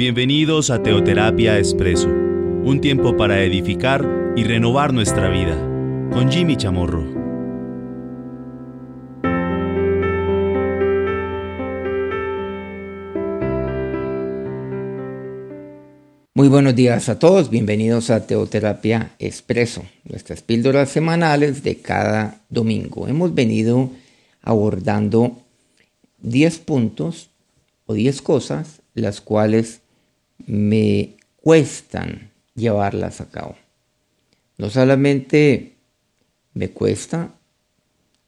Bienvenidos a Teoterapia Expreso, un tiempo para edificar y renovar nuestra vida, con Jimmy Chamorro. Muy buenos días a todos, bienvenidos a Teoterapia Expreso, nuestras píldoras semanales de cada domingo. Hemos venido abordando 10 puntos o 10 cosas las cuales me cuestan llevarlas a cabo. No solamente me cuesta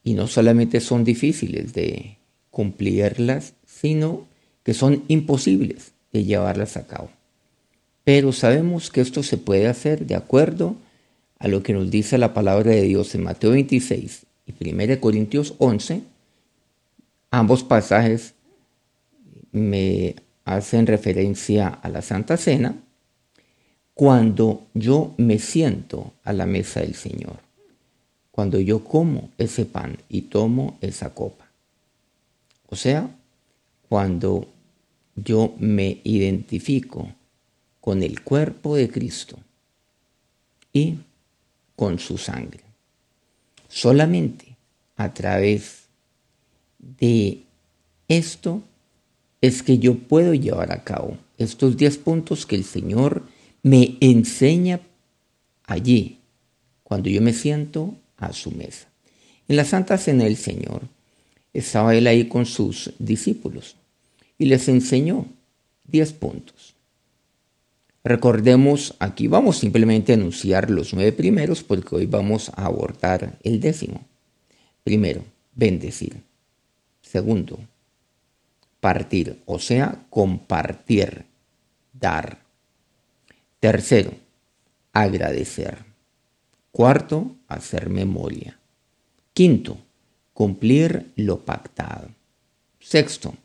y no solamente son difíciles de cumplirlas, sino que son imposibles de llevarlas a cabo. Pero sabemos que esto se puede hacer de acuerdo a lo que nos dice la palabra de Dios en Mateo 26 y 1 Corintios 11. Ambos pasajes me hacen referencia a la Santa Cena cuando yo me siento a la mesa del Señor, cuando yo como ese pan y tomo esa copa. O sea, cuando yo me identifico con el cuerpo de Cristo y con su sangre. Solamente a través de esto es que yo puedo llevar a cabo estos 10 puntos que el Señor me enseña allí, cuando yo me siento a su mesa. En la Santa Cena del Señor estaba él ahí con sus discípulos y les enseñó 10 puntos. Recordemos, aquí vamos simplemente a anunciar los nueve primeros porque hoy vamos a abordar el décimo. Primero, bendecir. Segundo, partir, o sea, compartir, dar. Tercero, agradecer. Cuarto, hacer memoria. Quinto, cumplir lo pactado. Sexto,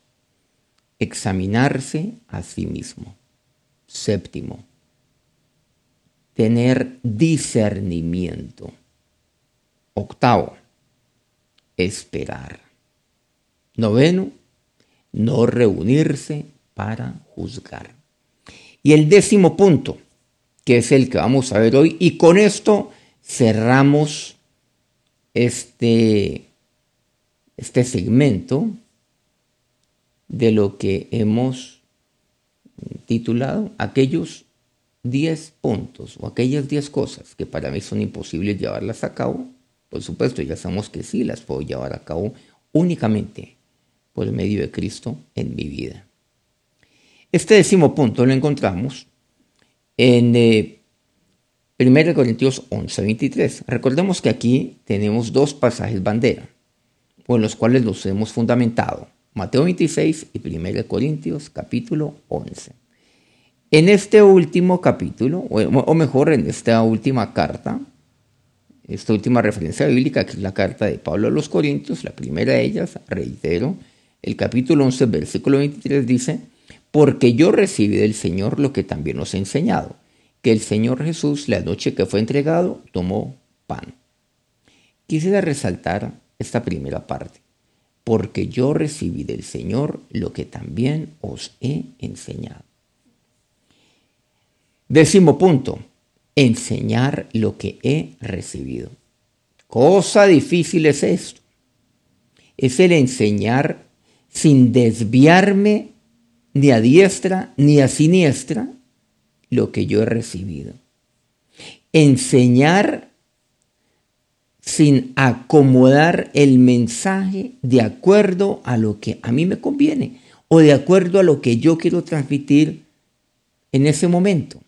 examinarse a sí mismo. Séptimo, tener discernimiento. Octavo, esperar. Noveno, no reunirse para juzgar. Y el décimo punto, que es el que vamos a ver hoy, y con esto cerramos este, este segmento de lo que hemos titulado aquellos 10 puntos o aquellas 10 cosas que para mí son imposibles llevarlas a cabo. Por supuesto, ya sabemos que sí las puedo llevar a cabo únicamente por medio de Cristo en mi vida. Este décimo punto lo encontramos en 1 eh, Corintios 11, 23. Recordemos que aquí tenemos dos pasajes bandera, por los cuales los hemos fundamentado. Mateo 26 y 1 Corintios capítulo 11. En este último capítulo, o mejor, en esta última carta, esta última referencia bíblica, que es la carta de Pablo a los Corintios, la primera de ellas, reitero, el capítulo 11, versículo 23 dice, porque yo recibí del Señor lo que también os he enseñado, que el Señor Jesús, la noche que fue entregado, tomó pan. Quisiera resaltar esta primera parte, porque yo recibí del Señor lo que también os he enseñado. Décimo punto, enseñar lo que he recibido. Cosa difícil es esto. Es el enseñar sin desviarme ni a diestra ni a siniestra lo que yo he recibido. Enseñar sin acomodar el mensaje de acuerdo a lo que a mí me conviene o de acuerdo a lo que yo quiero transmitir en ese momento.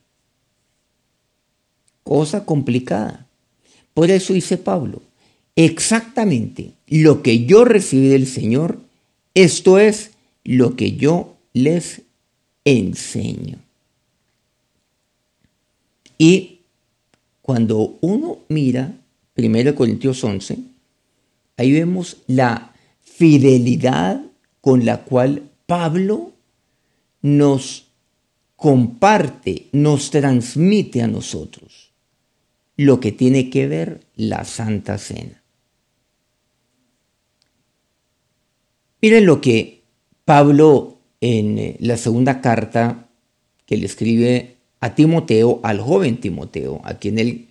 Cosa complicada. Por eso dice Pablo, exactamente lo que yo recibí del Señor, esto es lo que yo les enseño. Y cuando uno mira 1 Corintios 11, ahí vemos la fidelidad con la cual Pablo nos comparte, nos transmite a nosotros lo que tiene que ver la Santa Cena. Miren lo que Pablo en eh, la segunda carta que le escribe a Timoteo, al joven Timoteo, a quien él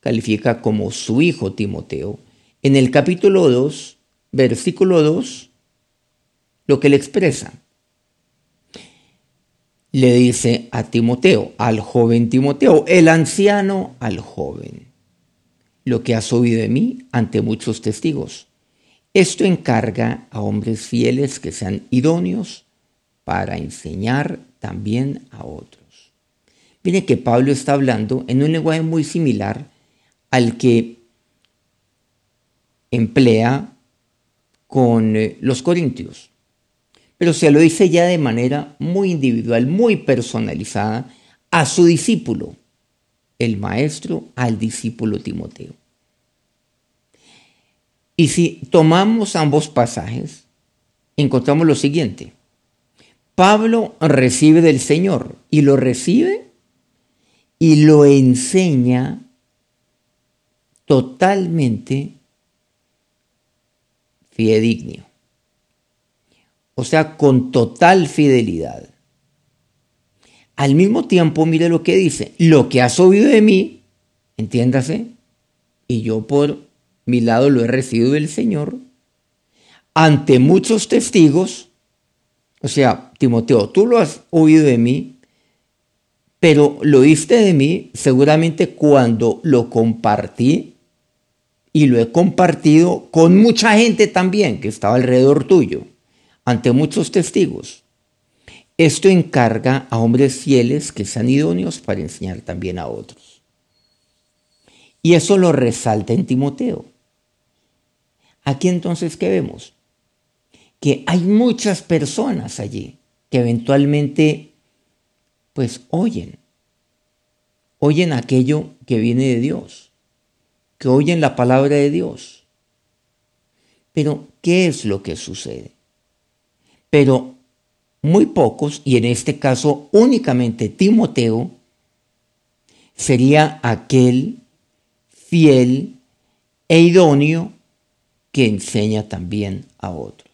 califica como su hijo Timoteo, en el capítulo 2, versículo 2, lo que le expresa. Le dice a Timoteo, al joven Timoteo, el anciano al joven, lo que has oído de mí ante muchos testigos. Esto encarga a hombres fieles que sean idóneos para enseñar también a otros. Miren que Pablo está hablando en un lenguaje muy similar al que emplea con eh, los corintios, pero se lo dice ya de manera muy individual, muy personalizada a su discípulo, el maestro al discípulo Timoteo. Y si tomamos ambos pasajes, encontramos lo siguiente. Pablo recibe del Señor y lo recibe y lo enseña totalmente fidedigno. O sea, con total fidelidad. Al mismo tiempo, mire lo que dice, lo que has oído de mí, entiéndase, y yo por mi lado lo he recibido del Señor, ante muchos testigos, o sea, Timoteo, tú lo has oído de mí, pero lo oíste de mí seguramente cuando lo compartí y lo he compartido con mucha gente también que estaba alrededor tuyo, ante muchos testigos. Esto encarga a hombres fieles que sean idóneos para enseñar también a otros. Y eso lo resalta en Timoteo. Aquí entonces, ¿qué vemos? Que hay muchas personas allí que eventualmente, pues, oyen. Oyen aquello que viene de Dios, que oyen la palabra de Dios. Pero, ¿qué es lo que sucede? Pero muy pocos, y en este caso únicamente Timoteo, sería aquel fiel e idóneo que enseña también a otros.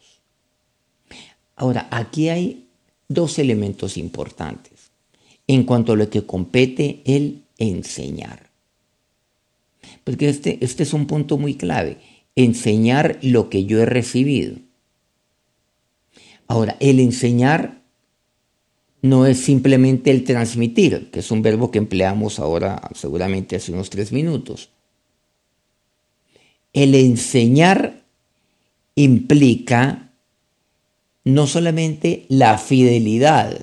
Ahora, aquí hay dos elementos importantes en cuanto a lo que compete el enseñar. Porque este, este es un punto muy clave, enseñar lo que yo he recibido. Ahora, el enseñar no es simplemente el transmitir, que es un verbo que empleamos ahora seguramente hace unos tres minutos. El enseñar implica no solamente la fidelidad.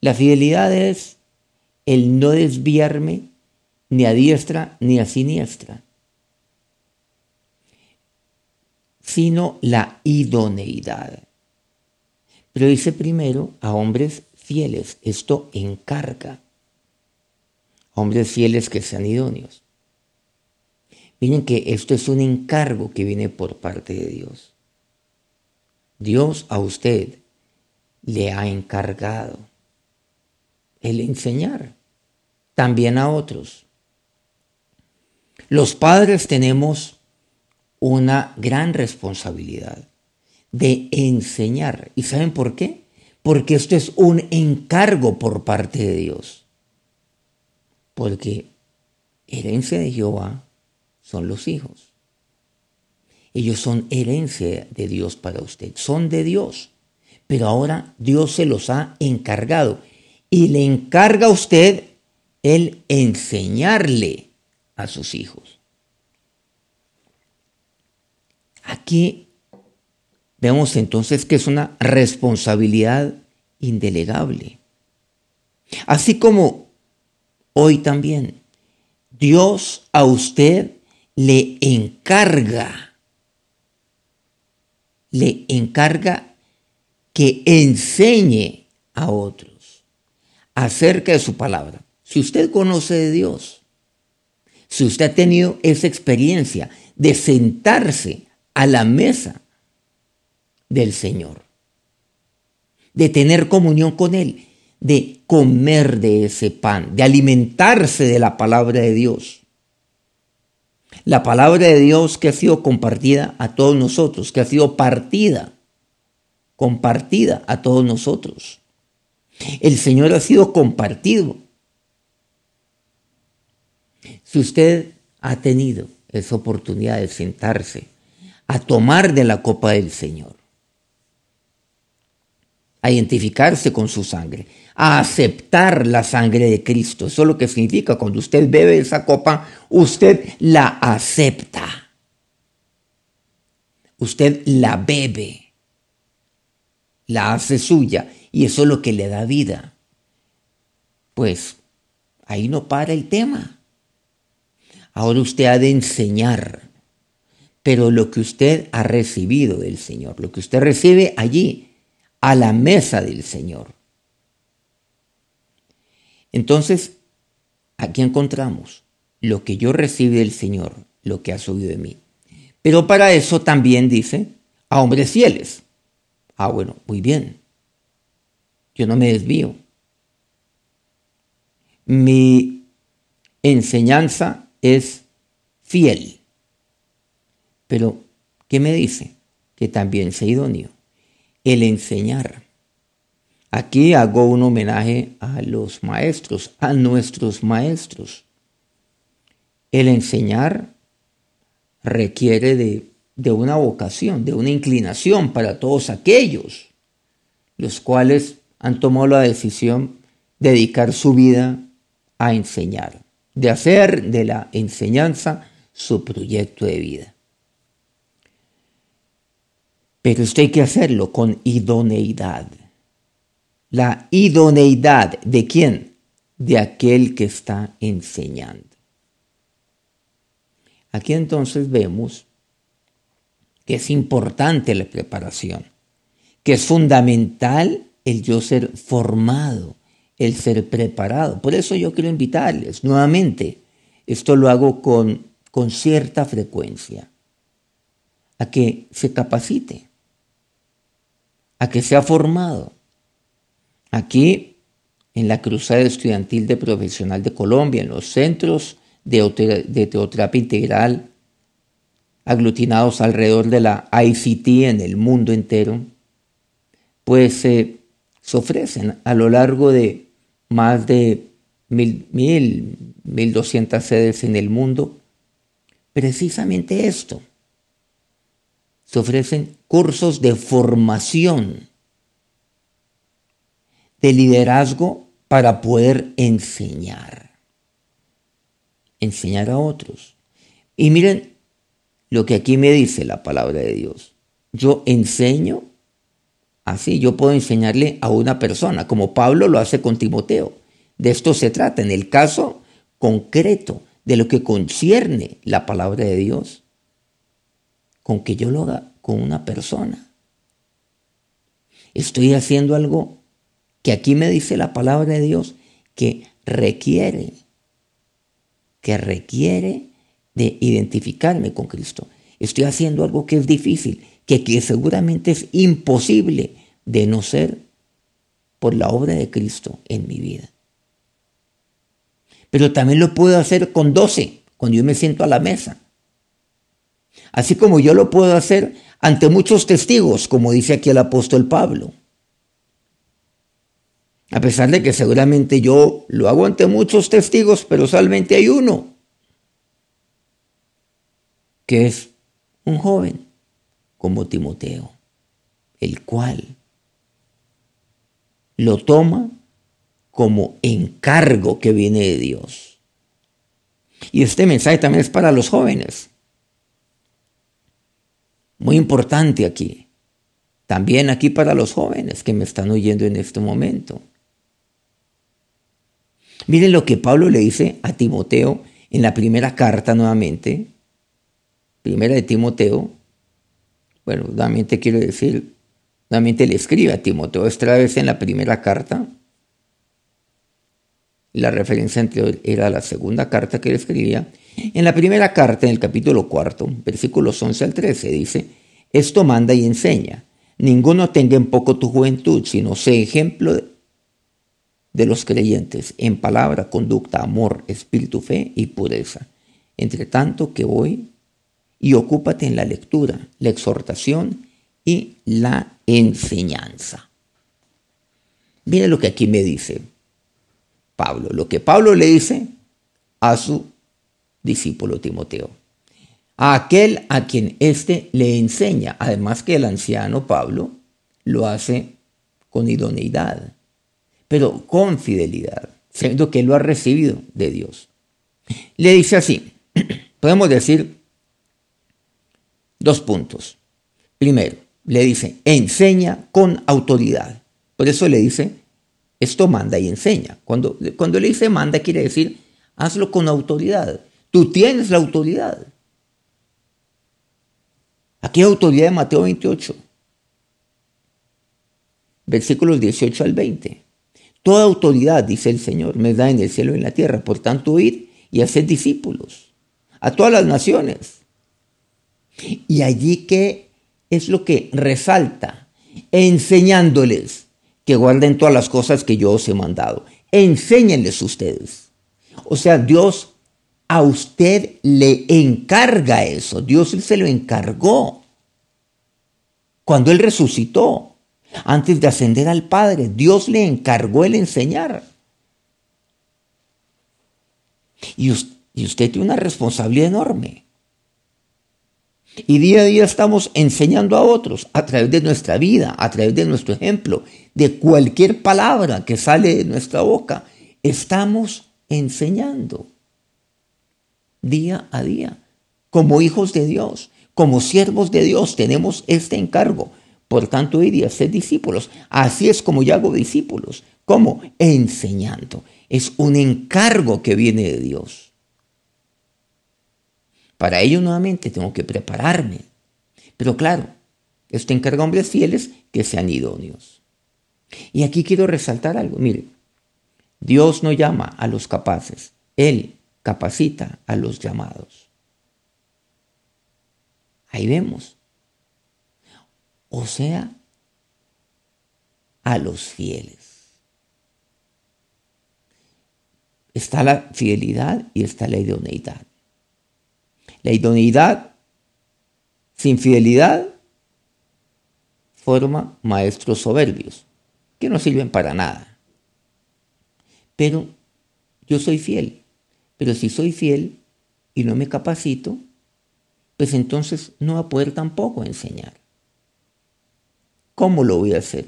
La fidelidad es el no desviarme ni a diestra ni a siniestra, sino la idoneidad. Pero dice primero a hombres fieles, esto encarga. Hombres fieles que sean idóneos. Miren que esto es un encargo que viene por parte de Dios. Dios a usted le ha encargado el enseñar también a otros. Los padres tenemos una gran responsabilidad de enseñar. ¿Y saben por qué? Porque esto es un encargo por parte de Dios. Porque herencia de Jehová son los hijos. Ellos son herencia de Dios para usted, son de Dios. Pero ahora Dios se los ha encargado y le encarga a usted el enseñarle a sus hijos. Aquí vemos entonces que es una responsabilidad indelegable. Así como hoy también Dios a usted le encarga, le encarga que enseñe a otros acerca de su palabra. Si usted conoce de Dios, si usted ha tenido esa experiencia de sentarse a la mesa del Señor, de tener comunión con Él, de comer de ese pan, de alimentarse de la palabra de Dios, la palabra de Dios que ha sido compartida a todos nosotros, que ha sido partida, compartida a todos nosotros. El Señor ha sido compartido. Si usted ha tenido esa oportunidad de sentarse a tomar de la copa del Señor, a identificarse con su sangre, a aceptar la sangre de Cristo. Eso es lo que significa cuando usted bebe esa copa, usted la acepta. Usted la bebe, la hace suya y eso es lo que le da vida. Pues ahí no para el tema. Ahora usted ha de enseñar, pero lo que usted ha recibido del Señor, lo que usted recibe allí, a la mesa del Señor. Entonces, aquí encontramos lo que yo recibí del Señor, lo que ha subido de mí. Pero para eso también dice a hombres fieles. Ah, bueno, muy bien. Yo no me desvío. Mi enseñanza es fiel. Pero, ¿qué me dice? Que también sea idóneo el enseñar. Aquí hago un homenaje a los maestros, a nuestros maestros. El enseñar requiere de, de, una vocación, de una inclinación para todos aquellos los cuales han tomado la decisión de dedicar su vida a enseñar, de hacer de la enseñanza su proyecto de vida. Pero esto hay que hacerlo con idoneidad. La idoneidad de quién? De aquel que está enseñando. Aquí entonces vemos que es importante la preparación, que es fundamental el yo ser formado, el ser preparado. Por eso yo quiero invitarles nuevamente, esto lo hago con, con cierta frecuencia, a que se capacite, a que sea formado. Aquí, en la Cruzada Estudiantil de Profesional de Colombia, en los centros de, teoterapia integral aglutinados alrededor de la ICT en el mundo entero, pues eh, se ofrecen a lo largo de más de mil, mil, mil doscientas sedes en el mundo, precisamente esto, se ofrecen cursos de formación, de liderazgo para poder enseñar, enseñar a otros. Y miren lo que aquí me dice la palabra de Dios. Yo enseño así, yo puedo enseñarle a una persona, como Pablo lo hace con Timoteo. De esto se trata, en el caso concreto de lo que concierne la palabra de Dios con que yo lo haga con una persona. Estoy haciendo algo que aquí me dice la palabra de Dios que requiere, que requiere de identificarme con Cristo. Estoy haciendo algo que es difícil, que, que seguramente es imposible de no ser por la obra de Cristo en mi vida. Pero también lo puedo hacer con doce, cuando yo me siento a la mesa así como yo lo puedo hacer ante muchos testigos, como dice aquí el apóstol Pablo. A pesar de que seguramente yo lo hago ante muchos testigos, pero solamente hay uno, que es un joven como Timoteo, el cual lo toma como encargo que viene de Dios. Y este mensaje también es para los jóvenes muy importante aquí. También aquí para los jóvenes que me están oyendo en este momento. Miren lo que Pablo le dice a Timoteo en la primera carta nuevamente. Primera de Timoteo. Bueno, nuevamente quiero decir, nuevamente le escribe a Timoteo, esta vez en la primera carta. La referencia anterior era la segunda carta que le escribía. En la primera carta, en el capítulo cuarto, versículos 11 al 13, dice, esto manda y enseña. Ninguno tenga en poco tu juventud, sino sé ejemplo de, los creyentes en palabra, conducta, amor, espíritu, fe y pureza. Entre tanto que voy y ocúpate en la lectura, la exhortación y la enseñanza. Mire lo que aquí me dice Pablo, lo que Pablo le dice a su discípulo Timoteo, a aquel a quien éste le enseña, además que el anciano Pablo lo hace con idoneidad, pero con fidelidad, siendo que lo ha recibido de Dios. Le dice así, podemos decir dos puntos. Primero, le dice, enseña con autoridad. Por eso le dice, esto manda y enseña. Cuando, cuando le dice manda, quiere decir, hazlo con autoridad. Tú tienes la autoridad. Aquí hay autoridad de Mateo 28, versículos 18 al 20. Toda autoridad, dice el Señor, me da en el cielo y en la tierra. Por tanto, ir y hacer discípulos a todas las naciones. Y allí que es lo que resalta, enseñándoles que guarden todas las cosas que yo os he mandado. Enséñenles ustedes. O sea, Dios a usted le encarga eso. Dios se lo encargó. Cuando Él resucitó, antes de ascender al Padre, Dios le encargó el enseñar. Y usted, tiene una responsabilidad enorme. Y día a día estamos enseñando a otros a través de nuestra vida, a través de nuestro ejemplo, de cualquier palabra que sale de nuestra boca. Estamos enseñando día a día. Como hijos de Dios, como siervos de Dios, tenemos este encargo. Por tanto, ir y hacer discípulos. Así es como yo hago discípulos. ¿Cómo? Enseñando. Es un encargo que viene de Dios. Para ello nuevamente tengo que prepararme. Pero claro, esto encarga a hombres fieles que sean idóneos. Y aquí quiero resaltar algo. Mire, Dios no llama a los capaces, Él capacita a los llamados. Ahí vemos. O sea, a los fieles. Está la fidelidad y está la idoneidad. La idoneidad sin fidelidad forma maestros soberbios que no sirven para nada. Pero yo soy fiel. Pero si soy fiel y no me capacito, pues entonces no va a poder tampoco enseñar. ¿Cómo lo voy a hacer?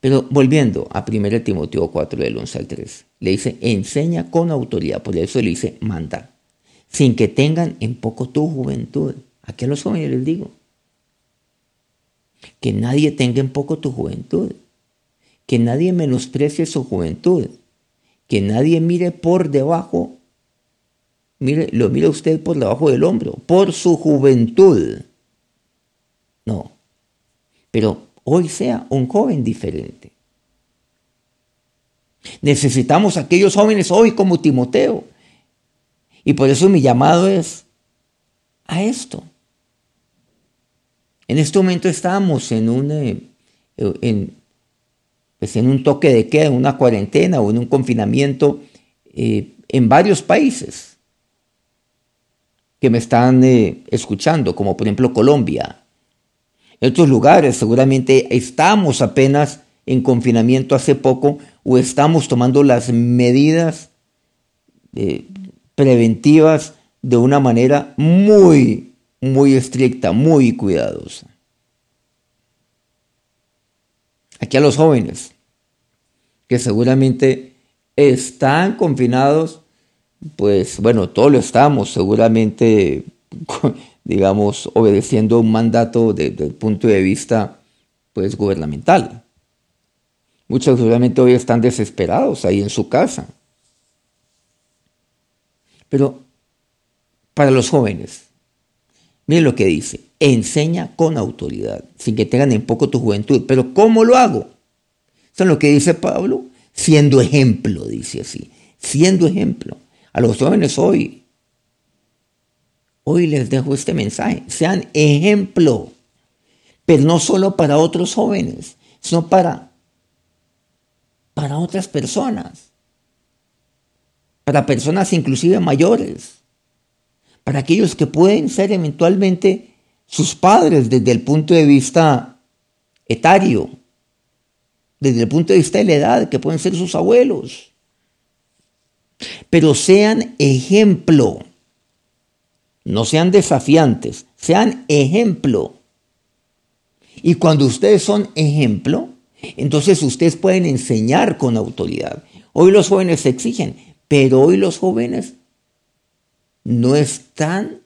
Pero volviendo a 1 Timoteo 4 del 11 al 3, le dice, enseña con autoridad, por eso le dice, manda, sin que tengan en poco tu juventud. Aquí a los jóvenes les digo, que nadie tenga en poco tu juventud, que nadie menosprecie su juventud, que nadie mire por debajo, mire, lo mire usted por debajo del hombro, por su juventud. No, pero hoy sea un joven diferente. Necesitamos aquellos jóvenes hoy como Timoteo. Y por eso mi llamado es a esto. En este momento estamos en un, eh, en, pues en un toque de queda, en una cuarentena o en un confinamiento eh, en varios países que me están eh, escuchando, como por ejemplo Colombia. En lugares seguramente estamos apenas en confinamiento hace poco o estamos tomando las medidas eh, preventivas de una manera muy, muy estricta, muy cuidadosa. Aquí a los jóvenes, que seguramente están confinados, pues bueno, todos lo estamos, seguramente, digamos, obedeciendo un mandato desde el punto de vista, pues, gubernamental. Muchos seguramente hoy están desesperados ahí en su casa. Pero para los jóvenes, miren lo que dice, enseña con autoridad, sin que tengan en poco tu juventud. Pero ¿cómo lo hago? Eso es lo que dice Pablo, siendo ejemplo, dice así, siendo ejemplo. A los jóvenes hoy, hoy les dejo este mensaje, sean ejemplo, pero no solo para otros jóvenes, sino para, para otras personas, para personas inclusive mayores, para aquellos que pueden ser eventualmente sus padres desde el punto de vista etario. desde el punto de vista de la edad, que pueden ser sus abuelos. Pero sean ejemplo, no sean desafiantes, sean ejemplo. Y cuando ustedes son ejemplo, entonces ustedes pueden enseñar con autoridad. Hoy los jóvenes se exigen, pero hoy los jóvenes no están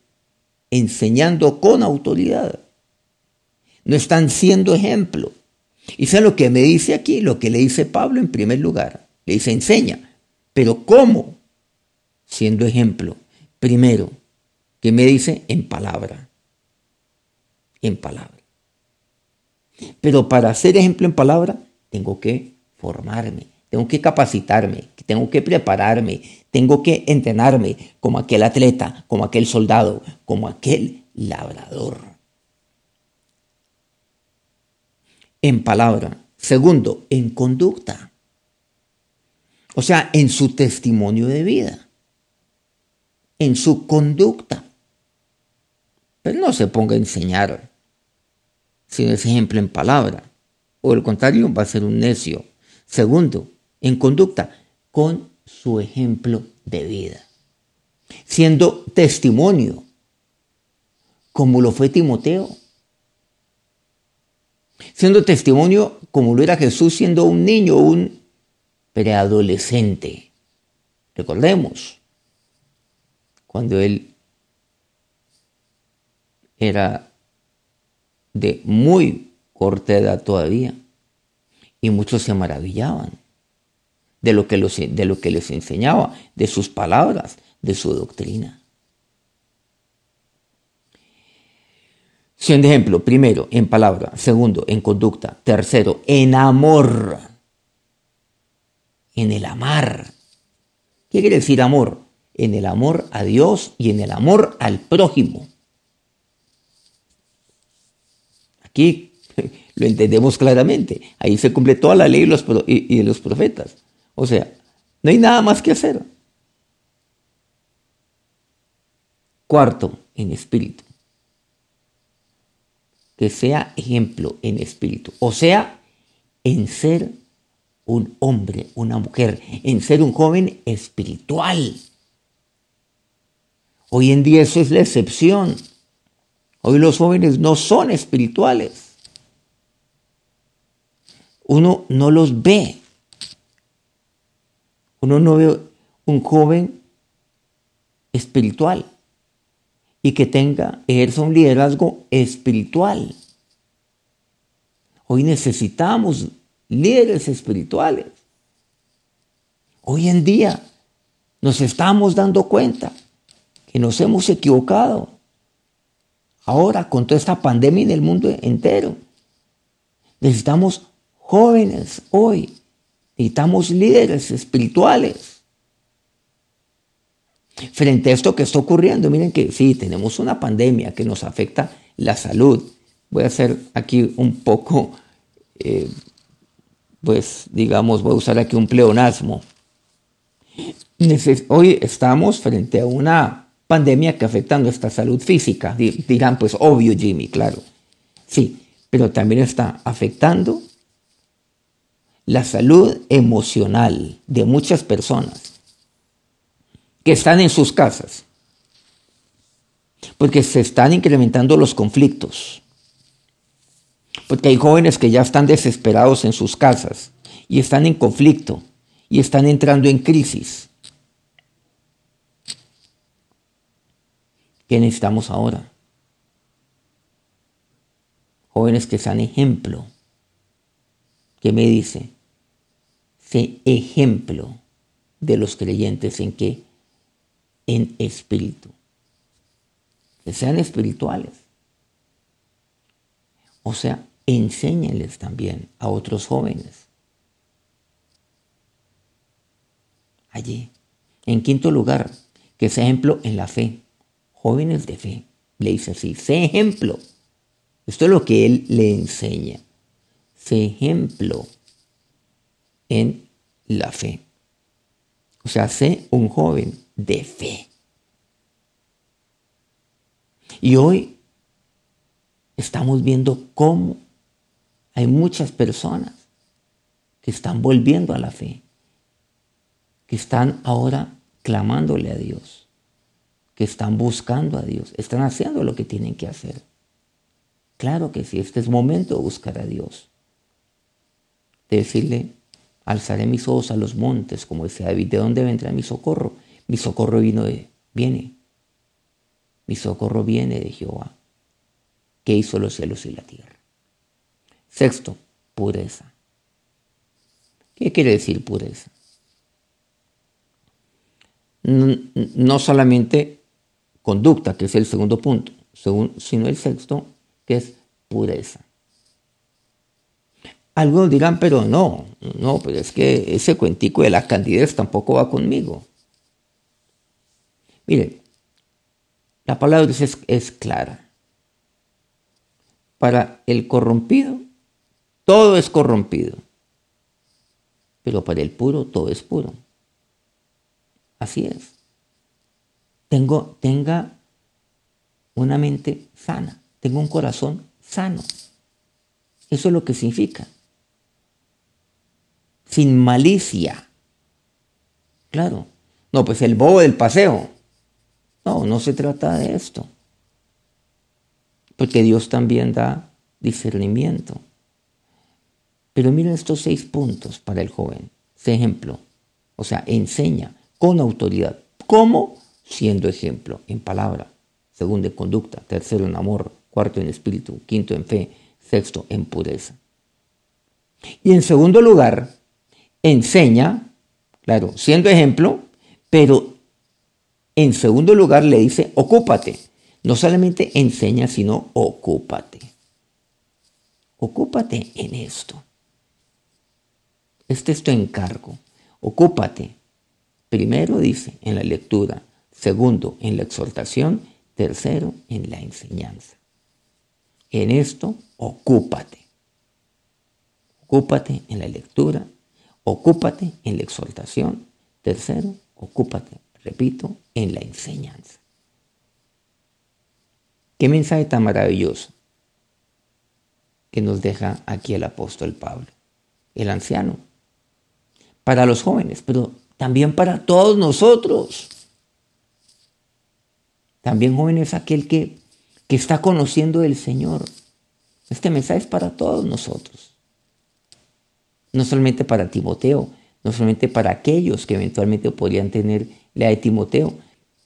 enseñando con autoridad. No están siendo ejemplo. Y sé lo que me dice aquí, lo que le dice Pablo en primer lugar. Le dice, enseña. Pero ¿cómo? Siendo ejemplo. Primero, ¿qué me dice? En palabra. En palabra. Pero para ser ejemplo en palabra, tengo que formarme, tengo que capacitarme, tengo que prepararme, tengo que entrenarme como aquel atleta, como aquel soldado, como aquel labrador. En palabra. Segundo, en conducta. O sea, en su testimonio de vida. En su conducta. Pero no se ponga a enseñar sin ese ejemplo en palabra. O el contrario, va a ser un necio. Segundo, en conducta, con su ejemplo de vida. Siendo testimonio, como lo fue Timoteo. Siendo testimonio como lo era Jesús siendo un niño, un preadolescente. Recordemos, cuando él era de muy corta edad todavía. Y muchos se maravillaban de lo que, de lo que les enseñaba, de sus palabras, de su doctrina. Siendo ejemplo, primero, en palabra, segundo, en conducta, tercero, en amor, en el amar. ¿Qué quiere decir amor? En el amor a Dios y en el amor al prójimo. Aquí lo entendemos claramente. Ahí se cumple toda la ley y de los profetas. O sea, no hay nada más que hacer. Cuarto, en espíritu. Que sea ejemplo en espíritu. O sea, en ser un hombre, una mujer, en ser un joven espiritual. Hoy en día eso es la excepción. Hoy los jóvenes no son espirituales. Uno no los ve. Uno no ve un joven espiritual y que tenga, ejerza un liderazgo espiritual. Hoy necesitamos líderes espirituales. Hoy en día nos estamos dando cuenta que nos hemos equivocado ahora con toda esta pandemia en el mundo entero. Necesitamos jóvenes hoy, necesitamos líderes espirituales. Frente a esto que está ocurriendo, miren que sí, tenemos una pandemia que nos afecta la salud. Voy a hacer aquí un poco, eh, pues digamos, voy a usar aquí un pleonasmo. Hoy estamos frente a una pandemia que afecta a nuestra salud física. Dirán, pues obvio Jimmy, claro. Sí, pero también está afectando la salud emocional de muchas personas que están en sus casas, porque se están incrementando los conflictos, porque hay jóvenes que ya están desesperados en sus casas y están en conflicto y están entrando en crisis. ¿Qué necesitamos ahora? Jóvenes que sean ejemplo. ¿Qué me dice? Sé ejemplo de los creyentes en qué? En espíritu. Que sean espirituales. O sea, enséñenles también a otros jóvenes. Allí. En quinto lugar, que sea ejemplo en la fe jóvenes de fe. Le dice así, sé ejemplo. Esto es lo que él le enseña. Sé ejemplo en la fe. O sea, sé un joven de fe. Y hoy estamos viendo cómo hay muchas personas que están volviendo a la fe, que están ahora clamándole a Dios, que están buscando a Dios, están haciendo lo que tienen que hacer. Claro que sí, este es momento de buscar a Dios, de decirle, alzaré mis ojos a los montes, como decía David, ¿de dónde vendrá mi socorro? Mi socorro vino de, viene, mi socorro viene de Jehová, que hizo los cielos y la tierra. Sexto, pureza. ¿Qué quiere decir pureza? No solamente conducta, que es el segundo punto, sino el sexto, que es pureza. Algunos dirán, pero no, no, pero es que ese cuentico de la candidez tampoco va conmigo. Mire, la palabra es, clara. Para el corrompido, todo es corrompido. Pero para el puro, todo es puro. Así es. Tengo, tenga una mente sana, tengo un corazón sano. Eso es lo que significa. Sin malicia. Claro. No, pues el bobo del paseo. No, no se trata de esto. Porque Dios también da discernimiento. Pero miren estos seis puntos para el joven. Ese ejemplo. O sea, enseña con autoridad. ¿Cómo? Siendo ejemplo en palabra. Segundo, en conducta. Tercero, en amor. Cuarto, en espíritu. Quinto, en fe. Sexto, en pureza. Y en segundo lugar, enseña, claro, siendo ejemplo, pero en segundo lugar le dice, ocúpate. No solamente enseña, sino ocúpate. Ocúpate en esto. Este es tu encargo. Ocúpate. Primero dice en la lectura, segundo en la exhortación, tercero en la enseñanza. En esto, ocúpate. Ocúpate en la lectura, ocúpate en la exhortación, tercero, ocúpate repito, en la enseñanza. Qué mensaje tan maravilloso que nos deja aquí el apóstol Pablo, el anciano, para los jóvenes, pero también para todos nosotros. También jóvenes aquel que, que está conociendo el Señor. Este mensaje es para todos nosotros. No solamente para Timoteo, no solamente para aquellos que eventualmente podrían tener la de Timoteo,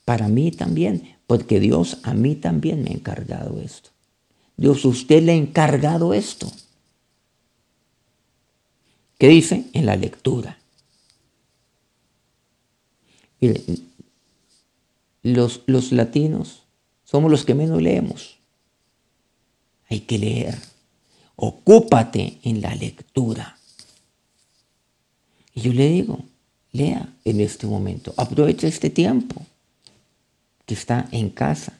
para mí también, porque Dios a mí también me ha encargado esto. Dios, usted le ha encargado esto. ¿Qué dice? En la lectura. Mire, los, los latinos somos los que menos leemos. Hay que leer. Ocúpate en la lectura. Y yo le digo, lea en este momento, aprovecha este tiempo que está en casa,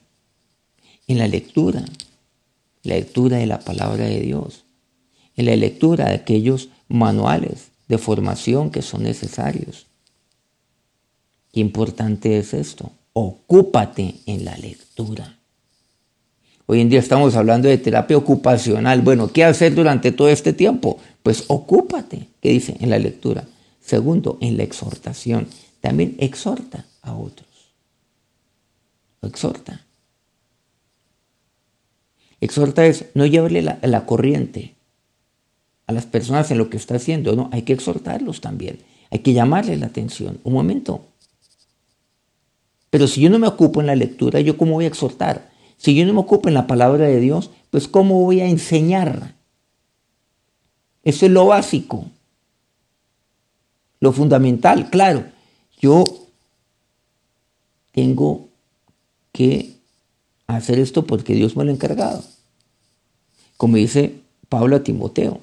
en la lectura, la lectura de la palabra de Dios, en la lectura de aquellos manuales de formación que son necesarios. Qué importante es esto. Ocúpate en la lectura. Hoy en día estamos hablando de terapia ocupacional. Bueno, ¿qué hacer durante todo este tiempo? Pues ocúpate, ¿qué dice en la lectura? Segundo, en la exhortación. También exhorta a otros. exhorta. Exhorta es no llevarle la, la, corriente a las personas en lo que está haciendo. No, hay que exhortarlos también. Hay que llamarle la atención. Un momento. Pero si yo no me ocupo en la lectura, ¿yo cómo voy a exhortar? Si yo no me ocupo en la palabra de Dios, pues ¿cómo voy a enseñar? Eso es lo básico. Lo fundamental, claro, yo tengo que hacer esto porque Dios me lo ha encargado. Como dice Pablo a Timoteo,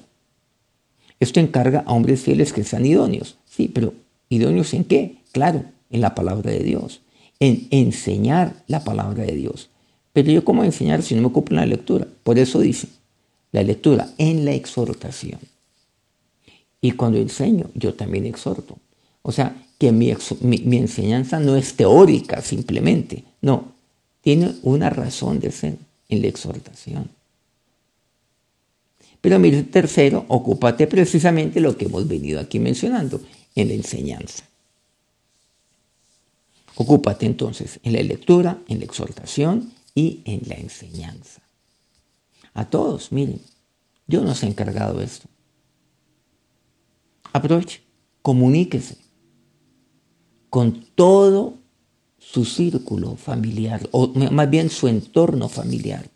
esto encarga a hombres fieles que sean idóneos. Sí, pero idóneos en qué? Claro, en la palabra de Dios, en enseñar la palabra de Dios. Pero yo cómo enseñar si no me ocupo en la lectura. Por eso dice, la lectura en la exhortación. Y cuando enseño, yo también exhorto. O sea, que mi, enseñanza no es teórica simplemente, no, tiene una razón de ser en la exhortación. Pero mire, tercero, ocúpate precisamente lo que hemos venido aquí mencionando, en la enseñanza. Ocúpate entonces en la lectura, en la exhortación y en la enseñanza. A todos, miren, Dios nos ha encargado esto. Aproveche, comuníquese con todo su círculo familiar, o más bien su entorno familiar,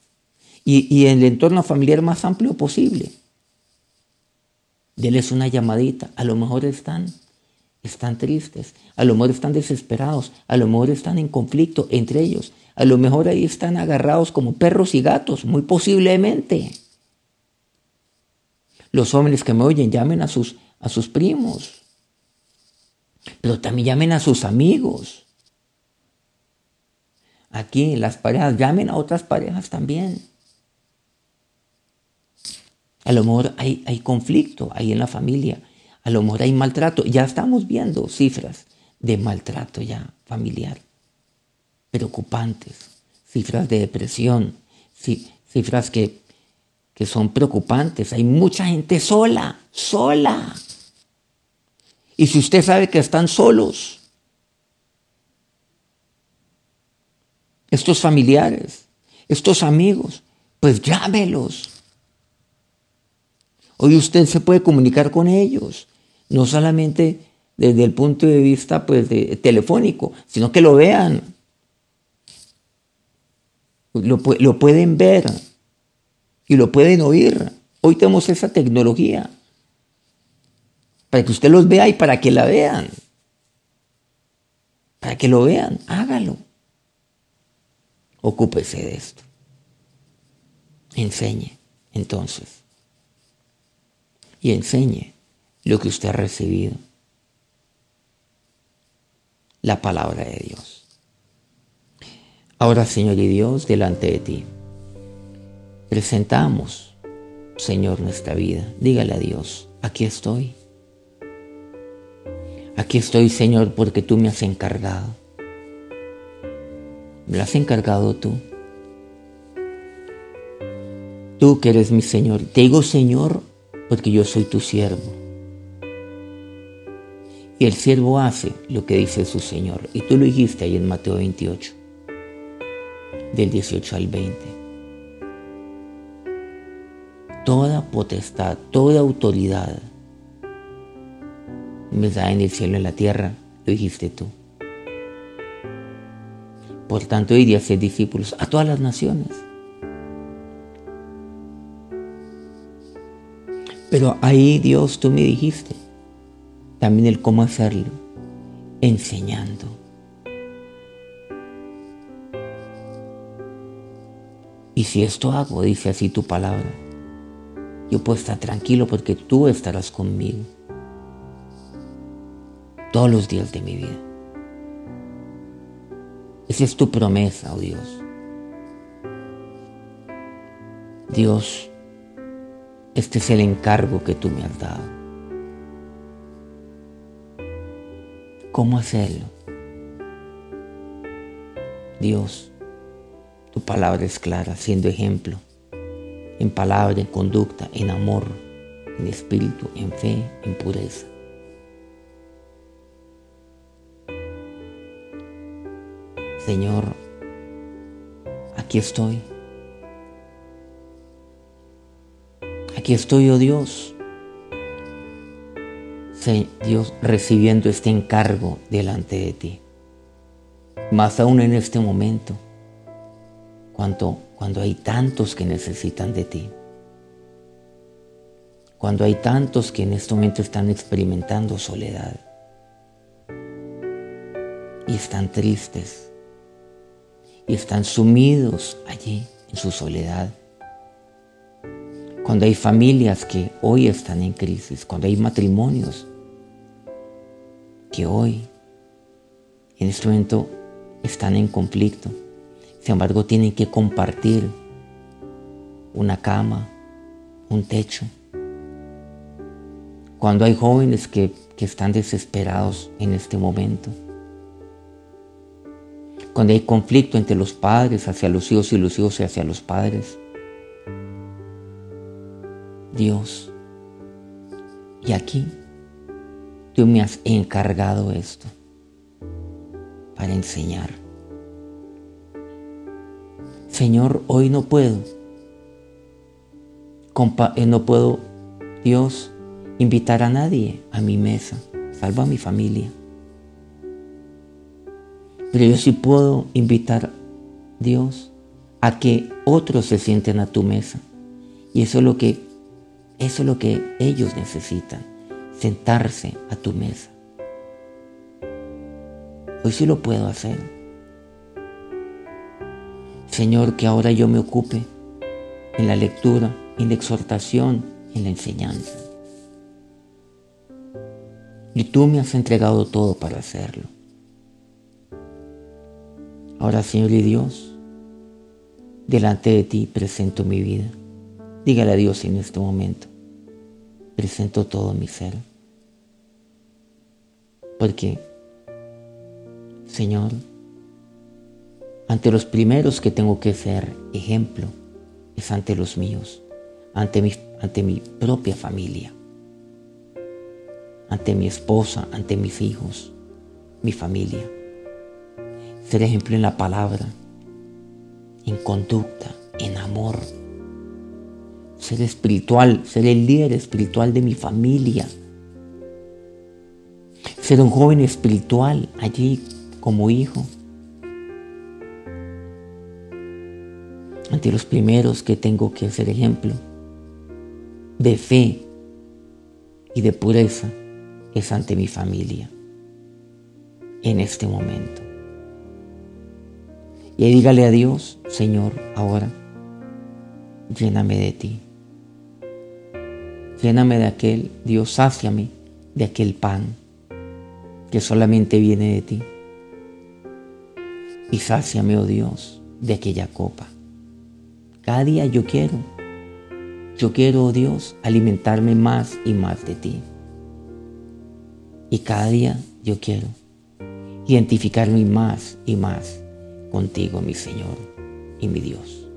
y, y el entorno familiar más amplio posible. Deles una llamadita, a lo mejor están, están tristes, a lo mejor están desesperados, a lo mejor están en conflicto entre ellos, a lo mejor ahí están agarrados como perros y gatos, muy posiblemente. Los jóvenes que me oyen llamen a sus, a sus primos, pero también llamen a sus amigos, aquí las parejas llamen a otras parejas también. A lo mejor hay, hay conflicto ahí en la familia, a lo mejor hay maltrato. Ya estamos viendo cifras de maltrato ya familiar, preocupantes, cifras de depresión, cifras que, que son preocupantes. Hay mucha gente sola, sola. Y si usted sabe que están solos, estos familiares, estos amigos, pues llámelos. Hoy usted se puede comunicar con ellos, no solamente desde el punto de vista pues, telefónico, sino que lo vean. Lo, lo pueden ver y lo pueden oír. Hoy tenemos esa tecnología para que usted los vea y para que la vean. Para que lo vean, hágalo. Ocúpese de esto. Enseñe, entonces. Y enseñe lo que usted ha recibido. La palabra de Dios. Ahora, Señor y Dios, delante de ti, presentamos, Señor, nuestra vida. Dígale a Dios, aquí estoy. Aquí estoy, Señor, porque tú me has encargado me has encargado tú. Tú que eres mi Señor. Te digo Señor porque yo soy tu siervo. Y el siervo hace lo que dice su Señor. Y tú lo dijiste ahí en Mateo 28, del 18 al 20. Toda potestad, toda autoridad me da en el cielo y en la tierra, lo dijiste tú. Por tanto, iría a ser discípulos a todas las naciones. Pero ahí Dios, tú me dijiste también el cómo hacerlo, enseñando. Y si esto hago, dice así tu palabra, yo puedo estar tranquilo porque tú estarás conmigo todos los días de mi vida. Esa es tu promesa, oh Dios. Dios, este es el encargo que tú me has dado. ¿Cómo hacerlo? Dios, tu palabra es clara, siendo ejemplo, en palabra, en conducta, en amor, en espíritu, en fe, en pureza. Señor, aquí estoy. Aquí estoy, oh Dios. Dios, recibiendo este encargo delante de ti. Más aún en este momento, cuando, cuando hay tantos que necesitan de ti. Cuando hay tantos que en este momento están experimentando soledad. Y están tristes y están sumidos allí en su soledad. Cuando hay familias que hoy están en crisis, cuando hay matrimonios hoy, en este momento, están en conflicto, sin embargo tienen que compartir una cama, un techo. Cuando hay jóvenes que, que están desesperados en este momento cuando hay conflicto entre los padres hacia los hijos y los hijos hacia los padres. Dios, y aquí tú me has encargado esto para enseñar. Señor, hoy no puedo, eh, no puedo, Dios, invitar a nadie a mi mesa, salvo a mi familia. Pero yo sí puedo invitar, Dios, a que otros se sienten a tu mesa. Y eso es lo que, eso es lo que ellos necesitan, sentarse a tu mesa. Hoy sí lo puedo hacer. Señor, que ahora yo me ocupe en la lectura, en la exhortación, en la enseñanza. Y tú me has entregado todo para hacerlo. Ahora, Señor y Dios, delante de ti presento mi vida. Dígale a Dios en este momento, presento todo mi ser. Porque, Señor, ante los primeros que tengo que ser ejemplo es ante los míos, ante mi, ante mi propia familia, ante mi esposa, ante mis hijos, mi familia ser ejemplo en la palabra, en conducta, en amor. Ser espiritual, ser el líder espiritual de mi familia. Ser un joven espiritual allí como hijo. Ante los primeros que tengo que ser ejemplo de fe y de pureza es ante mi familia en este momento. Y dígale a Dios, Señor, ahora, lléname de ti. Lléname de aquel, Dios, sáciame de aquel pan que solamente viene de ti. Y sáciame, oh Dios, de aquella copa. Cada día yo quiero, yo quiero, oh Dios, alimentarme más y más de ti. Y cada día yo quiero identificarme más y más contigo, mi Señor y mi Dios.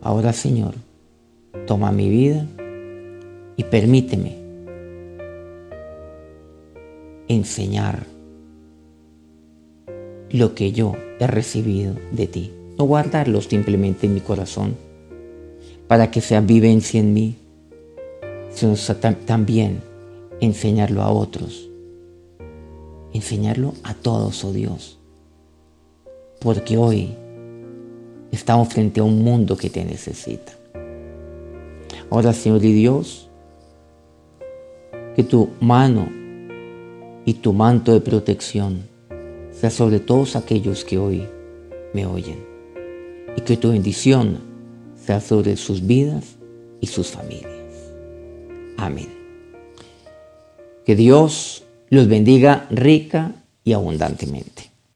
Ahora, Señor, toma mi vida y permíteme enseñar lo que yo he recibido de ti. No guardarlo simplemente en mi corazón para que sea vivencia en mí, sino también enseñarlo a otros. Enseñarlo a todos, oh Dios porque hoy estamos frente a un mundo que te necesita. Ahora, Señor y Dios, que tu mano y tu manto de protección sea sobre todos aquellos que hoy me oyen y que tu bendición sea sobre sus vidas y sus familias. Amén. Que Dios los bendiga rica y abundantemente.